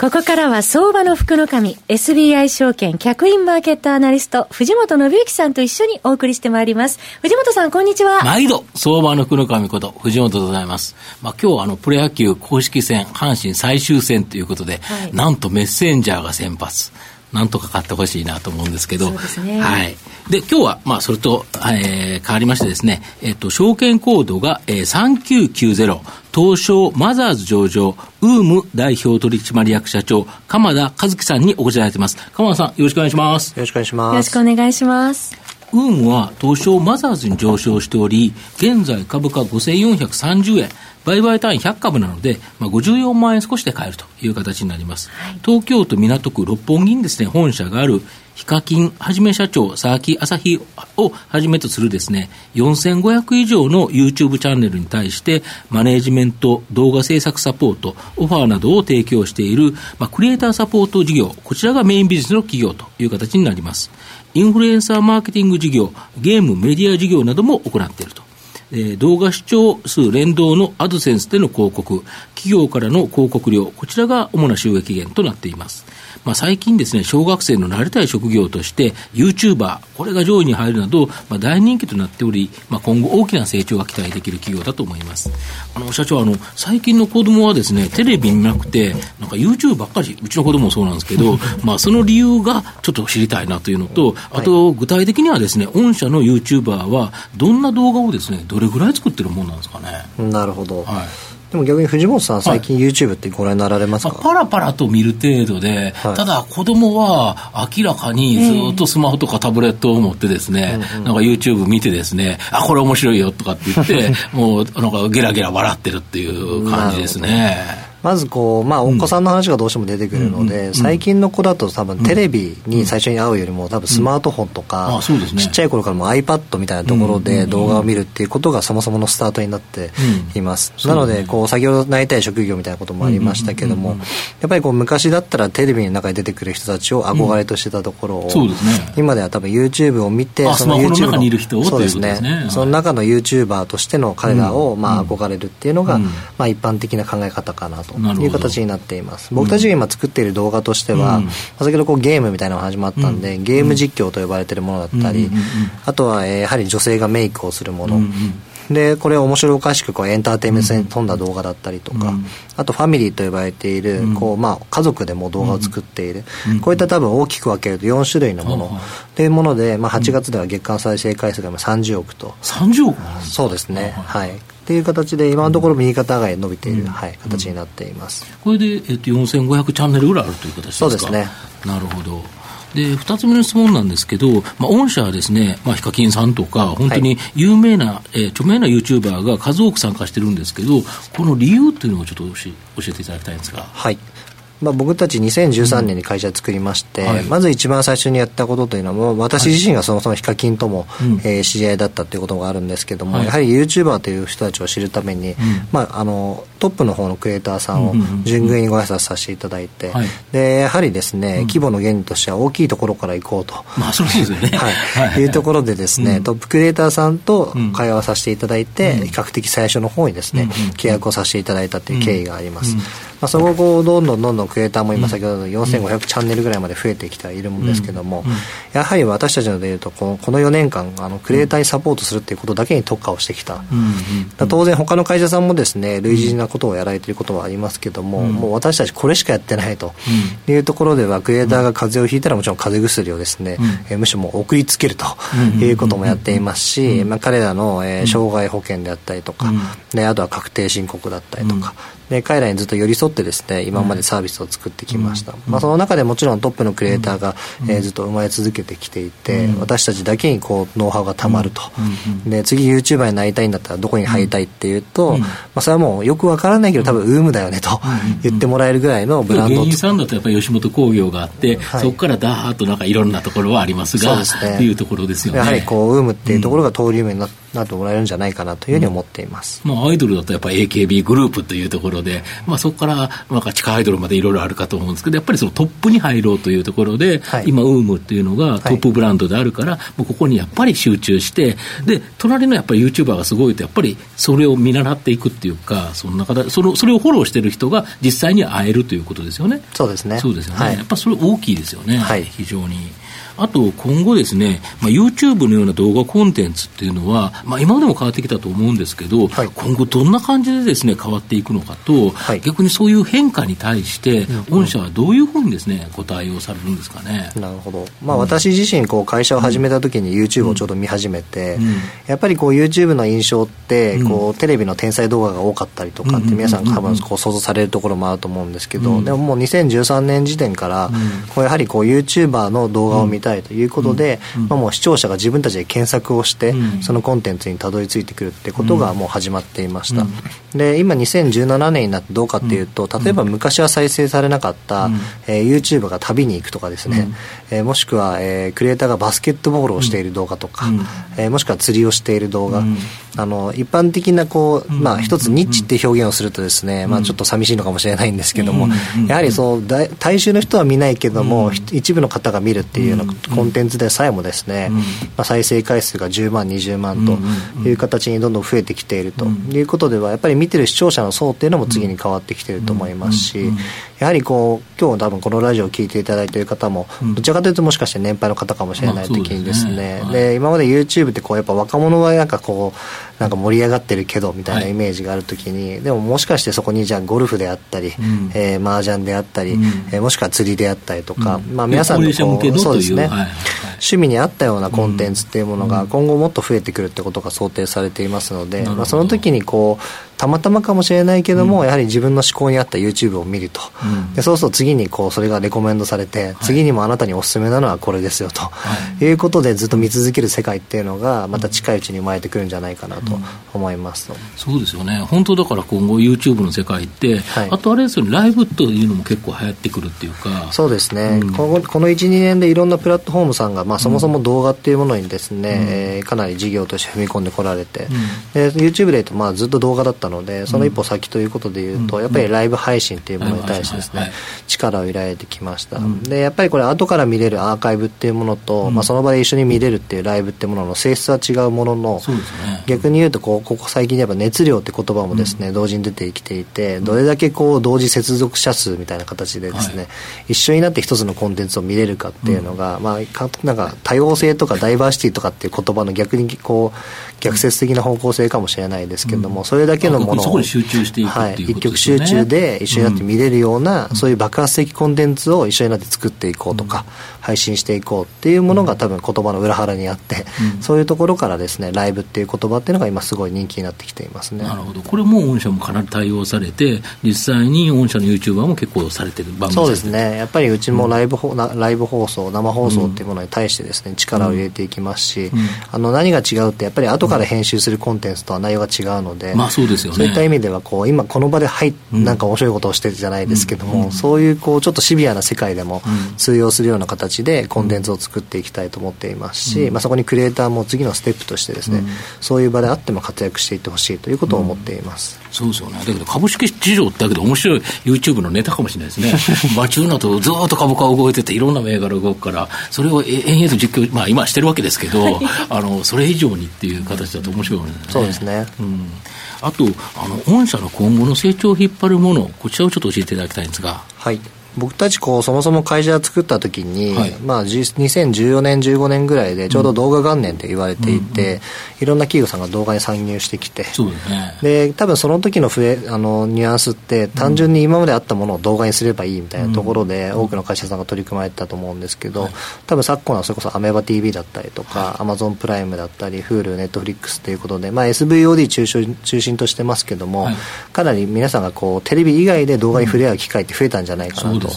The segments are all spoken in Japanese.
ここからは相場の福の神、SBI 証券客員マーケットアナリスト、藤本信之さんと一緒にお送りしてまいります。藤本さん、こんにちは。毎度、相場の福の神こと、藤本でございます。まあ、今日はあの、プロ野球公式戦、阪神最終戦ということで、はい、なんとメッセンジャーが先発。なんとか買ってほしいなと思うんですけど、ね、はい。で、今日は、まあ、それと、えー、変わりましてですね、えっ、と、証券コードが、えー、3990、東証マザーズ上場、ウーム代表取締役社長、鎌田和樹さんにお越しいただいてます。鎌田さん、よろしくお願いします。よろしくお願いします。よろしくお願いします。ウームは東証マザーズに上昇しており、現在株価5430円、売買単位100株なので、まあ、54万円少しで買えるという形になります。はい、東京都港区六本木にですね、本社があるヒカキンはじめ社長、佐々木朝日をはじめとするですね、4500以上の YouTube チャンネルに対して、マネージメント、動画制作サポート、オファーなどを提供している、まあ、クリエイターサポート事業、こちらがメインビジネスの企業という形になります。インフルエンサーマーケティング事業、ゲーム、メディア事業なども行っていると。え、動画視聴数連動のアドセンスでの広告、企業からの広告料、こちらが主な収益源となっています。まあ、最近ですね、小学生のなりたい職業として、YouTuber、これが上位に入るなど、まあ、大人気となっており、まあ、今後大きな成長が期待できる企業だと思います。あの、社長、あの、最近の子供はですね、テレビ見なくて、なんか YouTube ばっかり、うちの子供もそうなんですけど、まあ、その理由がちょっと知りたいなというのと、あと、具体的にはですね、御社の YouTuber は、どんな動画をですね、どれぐらい作ってるものなんですかね。なるほど。はいでも逆に藤本さん、最近 YouTube ってご覧になられますか、はい、パラパラと見る程度で、はい、ただ子供は明らかにずっとスマホとかタブレットを持ってですね、なんか YouTube 見てですね、あ、これ面白いよとかって言って、もうなんかゲラゲラ笑ってるっていう感じですね。まずこう、まあ、お子さんの話がどうしても出てくるので、最近の子だと多分テレビに最初に会うよりも多分スマートフォンとか、ちっちゃい頃からも iPad みたいなところで動画を見るっていうことがそもそものスタートになっています、なのでこう先ほどなりたい職業みたいなこともありましたけども、やっぱりこう昔だったらテレビの中に出てくる人たちを憧れとしてたところを、今では多分 YouTube を見てその YouTube のそうですね。その中の YouTuber としての彼らをまあ憧れるっていうのが、まあ、一般的な考え方かなという形になっています。僕たちが今作っている動画としては、うん、先ほどこうゲームみたいなのが始まったんで、うん、ゲーム実況と呼ばれているものだったり、あとは、えー、やはり女性がメイクをするもの、でこれを面白おかしくこうエンターテインメントに富んだ動画だったりとか、うん、あとファミリーと呼ばれている、うん、こうまあ、家族でも動画を作っている、うん、こういった多分大きく分けると4種類のもの、というもので、まあ、8月では月間再生回数が30億と。30億そうですね。はいっていう形で今のところ右肩上がり伸びている、はい、形になっています。これで、えっと、4500チャンネルぐらいあるという形ですか？そうですね。なるほど。で、二つ目の質問なんですけど、まあ、御社はですね、まあ、ヒカキンさんとか、本当に有名な、はい、えー、著名なユーチューバーが数多く参加してるんですけど、この理由っていうのをちょっと教えていただきたいんですが。はい。まあ、僕たち2013年に会社作りまして、うんはい、まず一番最初にやったことというのは私自身がそもそもヒカキンとも、はい、えー、知り合いだったということがあるんですけども、はい、やはり YouTuber という人たちを知るために、うん、まあ、あのトップの方のクリエイターさんを順繰りにご挨拶させていただいて、でやはりですね、規模の原理としては大きいところから行こうと、まあ、そうですよね、はい、い。うところでですね、トップクリエイターさんと会話させていただいて、比較的最初の方にですね、契約をさせていただいたという経緯があります、まあ、その後どんどんどんどんクリエイターも今先ほど4500チャンネルぐらいまで増えてきてはいるんですけども、やはり私たちのでいうとこのこの4年間あのクリエイターにサポートするっていうことだけに特化をしてきた、当然他の会社さんもですね類似なことをやられていることはありますけども、もう私たちこれしかやってないというところではクリエイターが風邪をひいたらもちろん風邪薬をですね、えむしろもう送りつけるということもやっていますし、まあ、彼らの、えー、障害保険であったりとか、であとは確定申告だったりとか、で彼らにずっと寄り添ってですね今までサービスを作ってきました、まあ、その中でもちろんトップのクリエイターが、えー、ずっと生まれ続けてきていて、私たちだけにこうノウハウがたまると、で次 YouTuber になりたいんだったらどこに入りたいっていうと、まあ、それはもうよく分からないけど多分ウームだよねと言ってもらえるぐらいのブランド芸人さんだとやっぱり吉本興業があって、はい、そこからダーッとなんかいろんなところはありますが、そうですね、いうところですよね。やはりこうウームっていうところが登竜門になってなってもらえるんじゃないかなというふうに思っています、うん、まあ、アイドルだとやっぱり AKB グループというところで、まあ、そこからなんか地下アイドルまでいろいろあるかと思うんですけどやっぱりそのトップに入ろうというところで、はい、今ウームっていうのがトップブランドであるから、はい、もうここにやっぱり集中してで隣のやっぱり YouTuber がすごいとやっぱりそれを見習っていくっていうかその中でそのそれをフォローしてる人が実際に会えるということですよね。そうですね。そうですよね、はい、やっぱそれ大きいですよね、非常に。あと今後ですね、まあ、YouTube のような動画コンテンツっていうのは、まあ、今までも変わってきたと思うんですけど、はい、今後どんな感じでですね変わっていくのかと、はい、逆にそういう変化に対して、御社はどういうふうにですねご対応されるんですかね。なるほど。まあ、私自身こう会社を始めた時に YouTube をちょうど見始めて、うん。うん、やっぱりこう YouTube の印象ってこう、テレビの天才動画が多かったりとかって皆さん多分こう想像されるところもあると思うんですけど、でももう2013年時点から、こうやはりこう YouTuber の動画を見たいということで、まあ、もう視聴者が自分たちで検索をして、そのコンテンツにたどり着いてくるってことがもう始まっていました、で今2017年になってどうかっていうと例えば昔は再生されなかった、えー、YouTuber が旅に行くとかですね、えー、もしくは、えー、クリエイターがバスケットボールをしている動画とか、えー、もしくは釣りをしている動画、あの一般的なこう、まあ、一つニッチって表現をするとですね、まあ、ちょっと寂しいのかもしれないんですけども、やはりそう大大衆の人は見ないけども、一部の方が見るっていうようなコンテンツでさえもですね、まあ、再生回数が10万20万という形にどんどん増えてきていると。いうことではやっぱり見てる視聴者の層っていうのも次に変わってきていると思いますしやはりこう今日多分このラジオを聞いていただいている方もどちらかというともしかして年配の方かもしれない時にですね,、で今まで YouTube ってこうやっぱ若者はなんかこうなんか盛り上がってるけどみたいなイメージがあるときに、はい、でももしかしてそこにじゃあゴルフであったり、うん、えー、麻雀であったり、うん、えー、もしくは釣りであったりとか、うん、まあ、皆さんのこうそうですね、はいはい、趣味に合ったようなコンテンツっていうものが今後もっと増えてくるってことが想定されていますので、まあ、その時にこうたまたまかもしれないけども、うん、やはり自分の思考に合った YouTube を見ると、うん、でそうすると次にこうそれがレコメンドされて、はい、次にもあなたにおすすめなのはこれですよと、はい、いうことでずっと見続ける世界っていうのがまた近いうちに生まれてくるんじゃないかなと思います、うん、そうですよね。本当だから今後 YouTube の世界って、はい、あとあれですよね。ライブというのも結構流行ってくるっていうか。そうですね、このこの12年でいろんなプラットフォームさんが、まあ、そもそも動画っていうものにですね、うん、えー、かなり事業として踏み込んでこられて、で YouTube でいうとまあずっと動画だったのでその一歩先ということでいうと、やっぱりライブ配信っていうものに対してですね、力を入れてきました、でやっぱりこれ後から見れるアーカイブっていうものと、まあ、その場で一緒に見れるっていうライブっていうものの性質は違うものの、逆に言うとこうここ最近やっぱ熱量って言葉もですね、同時に出てきていてどれだけこう同時接続者数みたいな形でですね、一緒になって一つのコンテンツを見れるかっていうのが、まあ、かなんか多様性とかダイバーシティとかっていう言葉の逆にこう逆説的な方向性かもしれないですけれども、それだけのものを。集中していくはい、一極集中で一緒になって見れるような、そういう爆発的コンテンツを一緒になって作っていこうとか、配信していこうっていうものが多分言葉の裏腹にあって、そういうところからですねライブっていう言葉っていうのが今すごい人気になってきていますね。なるほど。これも御社もかなり対応されて実際に御社の YouTuber も結構されてる番組そうですね。やっぱりうちもライブ,、うん、ライブ放送生放送っていうものに対してですね力を入れていきますし、あの何が違うってやっぱり後から編集するコンテンツとは内容が違うので、まあそうですよねそういった意味ではこう今この場ではいなんか面白いことをしてるじゃないですけども、そういうこうちょっとシビアな世界でも通用するような形でコンテンツを作っていきたいと思っていますし、まあ、そこにクリエイターも次のステップとしてですね、そういう場であっても活躍していってほしいということを思っています。そうですよね。だけど株式市場だけど面白い YouTube のネタかもしれないですね。マチューナとずっと株価動いてていろんな銘柄動くから、それを延々と実況、まあ今してるわけですけど、あの、それ以上にっていう形だと面白いね。そうですね。うんあと、あの御社の今後の成長を引っ張るもの、こちらをちょっと教えていただきたいんですが。はい僕たちこうそもそも会社を作った時に、はい、まあ、2014年15年ぐらいでちょうど動画元年って言われていて、うんうん、いろんな企業さんが動画に参入してきて。ですね。で多分その時の増えあのニュアンスって単純に今まであったものを動画にすればいいみたいなところで、多くの会社さんが取り組まれてたと思うんですけど、多分昨今はそれこそアメーバ TV だったりとか、アマゾンプライムだったり Hulu、Netflix ということで、まあ、SVOD 中心中心としてますけども、はい、かなり皆さんがこうテレビ以外で動画に触れ合う機会って増えたんじゃないかなと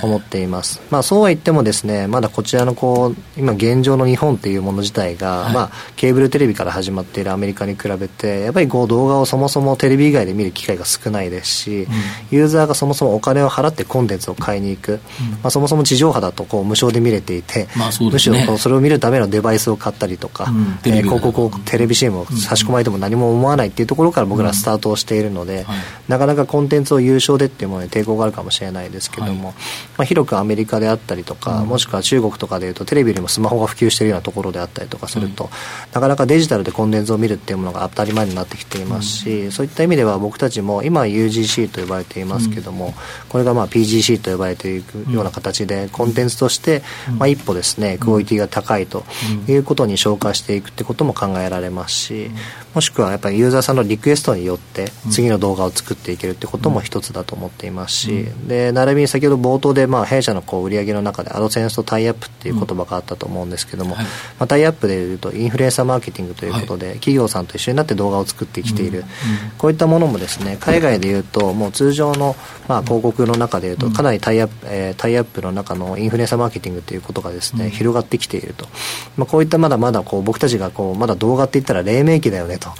と思っています。すね、まあそうは言ってもですね、まだこちらのこう今現状の日本っていうもの自体が、はい、まあケーブルテレビから始まっているアメリカに比べてやっぱりこう動画をそもそもテレビ以外で見る機会が少ないですし、うん、ユーザーがそもそもお金を払ってコンテンツを買いに行く、うん、まあそもそも地上波だとこう無償で見れていて、まあね、むしろこうそれを見るためのデバイスを買ったりとか、うん、えー、広告をテレビ CM を差し込まれても何も思わないっていうところから僕らスタートをしているので、はい、なかなかコンテンツを優勝でっていうものに抵抗があるかもしれないですけども、はい、まあ、広くアメリカであったりとか、もしくは中国とかでいうとテレビよりもスマホが普及しているようなところであったりとかすると、なかなかデジタルでコンテンツを見るっていうものが当たり前になってきていますし、そういった意味では僕たちも今 UGC と呼ばれていますけども、これがまあ PGC と呼ばれていくような形でコンテンツとして、まあ、一歩ですねクオリティが高いということに昇華していくってことも考えられますし、もしくはやっぱりユーザーさんのリクエストによって次の動画を作っていけるってことも一つだと思っていますし、で並びに先ほど冒頭でまあ弊社のこう売上の中でアドセンスとタイアップっていう言葉があったと思うんですけども、まあ、タイアップでいうとインフルエンサーマーケティングということで、企業さんと一緒になって動画を作ってきている、こういったものもですね海外でいうともう通常のまあ広告の中でいうとかなりタイアップ、えー、タイアップの中のインフルエンサーマーケティングということがですね、広がってきていると、まあ、こういったまだまだこう僕たちがこうまだ動画って言ったら黎明期だよねと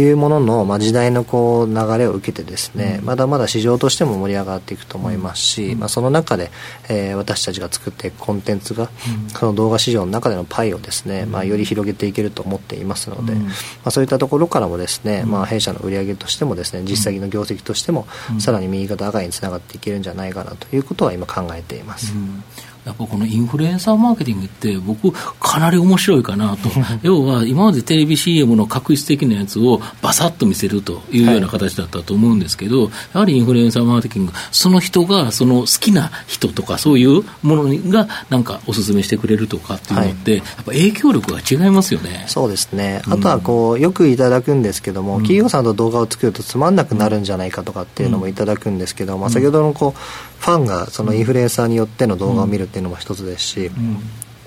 い。うものの、まあ、時代のこう流れを受けてですね、まだまだ市場としても盛り上がっていくと思いますし、まあ、その中で、えー、私たちが作っていくコンテンツが、その動画市場の中でのパイをですね、まあ、より広げていけると思っていますので、まあ、そういったところからもですね、まあ、弊社の売上としてもですね実績の業績としても、さらに右肩上がりにつながっていけるんじゃないかなということは今考えています。やっぱこのインフルエンサーマーケティングって僕かなり面白いかなと。要は今までテレビ CM の確実的なやつをバサッと見せるというような形だったと思うんですけど、はい、やはりインフルエンサーマーケティングその人がその好きな人とかそういうものがなんかおすすめしてくれるとかっていうのって、はい、やっぱ影響力が違いますよね。そうですね。あとはこうよくいただくんですけども、うん、企業さんと動画を作るとつまんなくなるんじゃないかとかっていうのもいただくんですけど、うん、まあ、先ほどのこうファンがそのインフルエンサーによっての動画を見るっていうのも一つですし、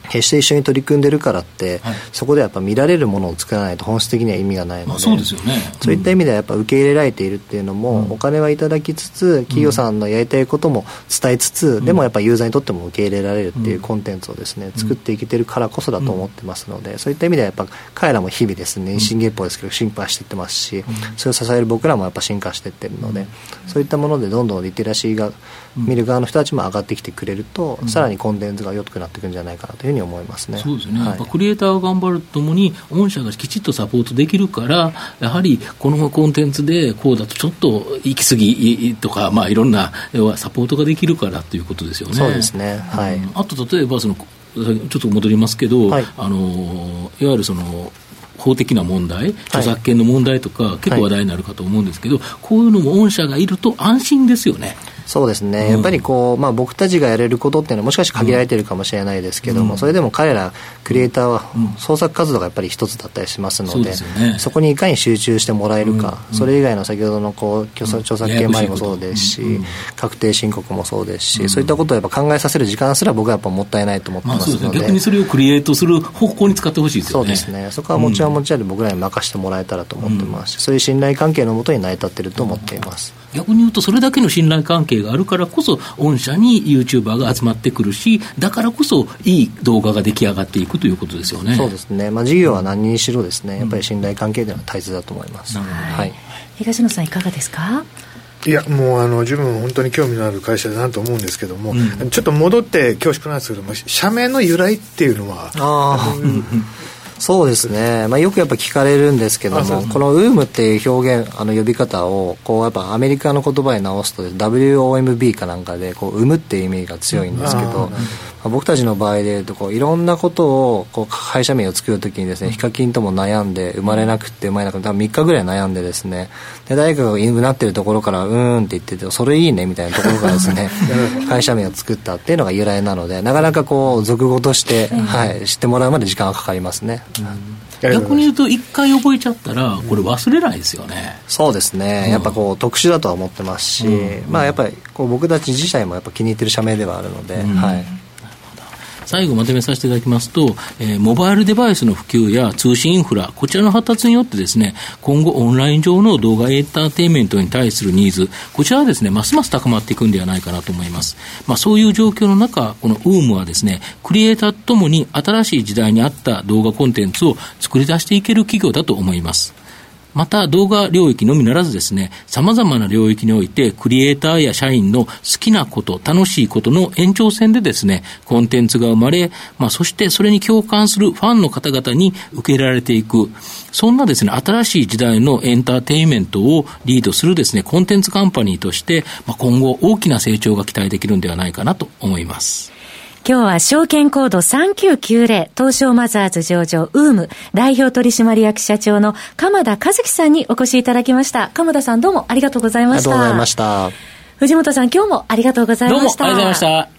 決して一緒に取り組んでるからって、はい、そこでやっぱ見られるものを作らないと本質的には意味がないので、そうですよね、そういった意味ではやっぱ受け入れられているっていうのも、うん、お金はいただきつつ企業さんのやりたいことも伝えつつ、うん、でもやっぱユーザーにとっても受け入れられるっていうコンテンツをですね、作っていけてるからこそだと思ってますので、そういった意味ではやっぱ彼らも日々ですね新月報ですけど進化していってますし、それを支える僕らもやっぱ進化していってるので、そういったものでどんどんリテラシーが見る側の人たちも上がってきてくれると、さらにコンテンツが良くなっていくんじゃないかなというふうに思いますね。ですね、はい、クリエイターが頑張るとともに、御社がきちっとサポートできるから、やはりこのコンテンツでこうだとちょっと行き過ぎとか、まあ、いろんなサポートができるからということですよね。そうですね、はい、うん、あと例えばそのちょっと戻りますけど、はい、あのいわゆるその法的な問題、著作権の問題とか、結構話題になるかと思うんですけど、はい、こういうのも御社がいると安心ですよね。そうですね、うん、やっぱりこう、まあ、僕たちがやれることっていうのはもしかして限られてるかもしれないですけども、うん、それでも彼らクリエイターは創作活動がやっぱり一つだったりしますのでそでね、そこにいかに集中してもらえるか、それ以外の先ほどのこう著作権周りもそうですし、確定申告もそうですし、そういったことをやっぱ考えさせる時間すら僕はやっぱもったいないと思ってますので,、まあ、逆にそれをクリエイトする方向に使ってほしいですよね。そうですね。そこはもちろんもちろん僕らに任せてもらえたらと思ってますし、そういう信頼関係のもとに成り立ってると思っています、逆に言うとそれだけの信頼関係があるからこそ御社にユーチューバーが集まってくるし、だからこそいい動画が出来上がっていくということですよね。そうですね。まあ事業は何にしろですね、やっぱり信頼関係では大切だと思います。はい。東野さんいかがですか？いやもうあの自分本当に興味のある会社だなと思うんですけども、うん、ちょっと戻って恐縮なんですけども社名の由来っていうのはあ、そうですね、まあ、よくやっぱ聞かれるんですけどもこの「ウーム」っていう表現あの呼び方をこうやっぱアメリカの言葉に直すと WOMB かなんかでこう生むっていう意味が強いんですけど、僕たちの場合でいうとこういろんなことをこう会社名を作るときにですねヒカキンとも悩んで生まれなくて生まれなくて多分3日ぐらい悩んでですね。で誰かがうなってるところからうーんって言っててそれいいねみたいなところからですね会社名を作ったっていうのが由来なのでなかなかこう俗語として、はい、知ってもらうまで時間がかかりますね。逆に言うと一回覚えちゃったらこれ忘れないですよね、そうですね、やっぱこう特殊だとは思ってますし、まあやっぱりこう僕たち自体もやっぱ気に入ってる社名ではあるので、はい最後まとめさせていただきますと、えー、モバイルデバイスの普及や通信インフラ、こちらの発達によってですね、今後オンライン上の動画エンターテインメントに対するニーズ、こちらはですね、ますます高まっていくんではないかなと思います。まあ、そういう状況の中、この UM はですね、クリエイターともに新しい時代に合った動画コンテンツを作り出していける企業だと思います。また動画領域のみならずですね、様々な領域においてクリエイターや社員の好きなこと、楽しいことの延長線でですね、コンテンツが生まれ、まあそしてそれに共感するファンの方々に受け入れられていく、そんなですね、新しい時代のエンターテインメントをリードするですね、コンテンツカンパニーとして、まあ今後大きな成長が期待できるんではないかなと思います。今日は証券コード3990東証マザーズ上場ウーム代表取締役社長の鎌田和樹さんにお越しいただきました。鎌田さんどうもありがとうございました。ありがとうございました。藤本さん今日もありがとうございました。どうもありがとうございました。